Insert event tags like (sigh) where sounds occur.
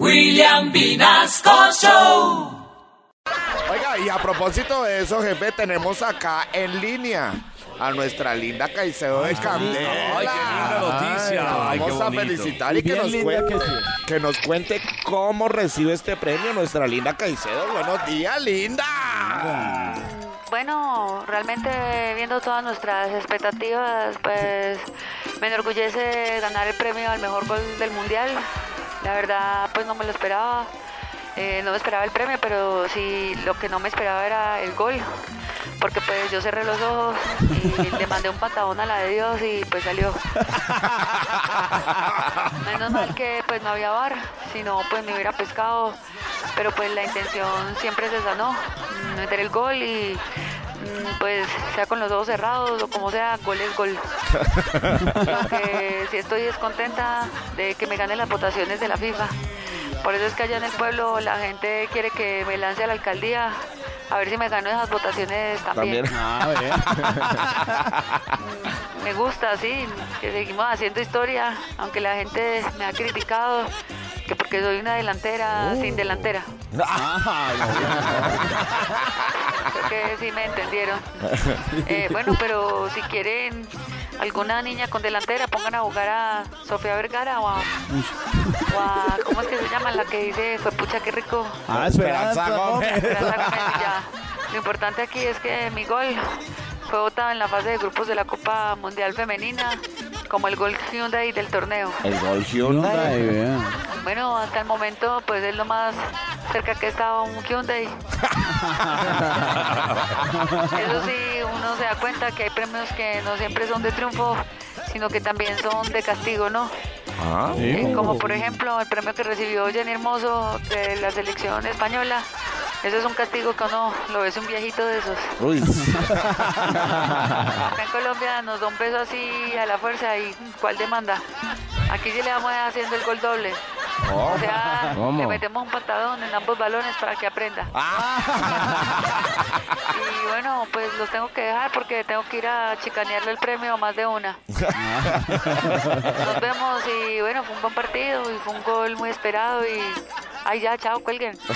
William Vinasco Show. Oiga, y a propósito de eso, jefe, tenemos acá en línea a nuestra linda Caicedo de Candela. Ay, qué linda noticia. Ay, qué Vamos a bonito. felicitar y que Bien nos, linda cuente, que sí. que nos cuente cómo recibe este premio nuestra linda Caicedo. Buenos días, linda. Bueno, realmente viendo todas nuestras expectativas, pues me enorgullece ganar el premio al mejor gol del mundial. La verdad, pues no me lo esperaba. Eh, no me esperaba el premio, pero sí lo que no me esperaba era el gol. Porque pues yo cerré los ojos y le mandé un patadón a la de Dios y pues salió. Menos mal que pues no había bar, si no pues me hubiera pescado. Pero pues la intención siempre ¿no? Mm, Meter el gol y pues sea con los ojos cerrados o como sea, gol es gol. Lo que sí estoy descontenta de que me ganen las votaciones de la FIFA. Por eso es que allá en el pueblo la gente quiere que me lance a la alcaldía a ver si me gano esas votaciones también. También. Ah. Me gusta, sí, que seguimos haciendo historia, aunque la gente me ha criticado que porque soy una delantera sin delantera. Ah, Creo que sí me entendieron. (laughs) Eh, bueno, pero si quieren alguna niña con delantera, pongan a jugar a Sofía Vergara o a, o a- ¿cómo es que se llama? La que dice, fue pucha, qué rico. Ah, Esperanza Gómez. Esperanza Gómez, y ya. Lo importante aquí es que mi gol fue votado en la fase de grupos de la Copa Mundial Femenina como el gol Hyundai del torneo. El gol Hyundai, Hyundai. Bueno, hasta el momento pues es lo más cerca que he estado un Hyundai. (laughs) Eso sí, uno se da cuenta que hay premios que no siempre son de triunfo, sino que también son de castigo, ¿no? Ah, Eh, como por ejemplo el premio que recibió Jenny Hermoso de la selección española. Eso es un castigo que uno lo ves un viejito de esos. uy. (laughs) Acá en Colombia nos da un peso así a la fuerza y ¿cuál demanda? Aquí sí le vamos haciendo el gol doble. O sea, ¿Cómo? le metemos un patadón en ambos balones para que aprenda. (laughs) Y bueno, pues los tengo que dejar porque tengo que ir a chicanearle el premio a más de una. Nos vemos y bueno, fue un buen partido y fue un gol muy esperado y... Ay, ya, chao, cuelguen. (laughs)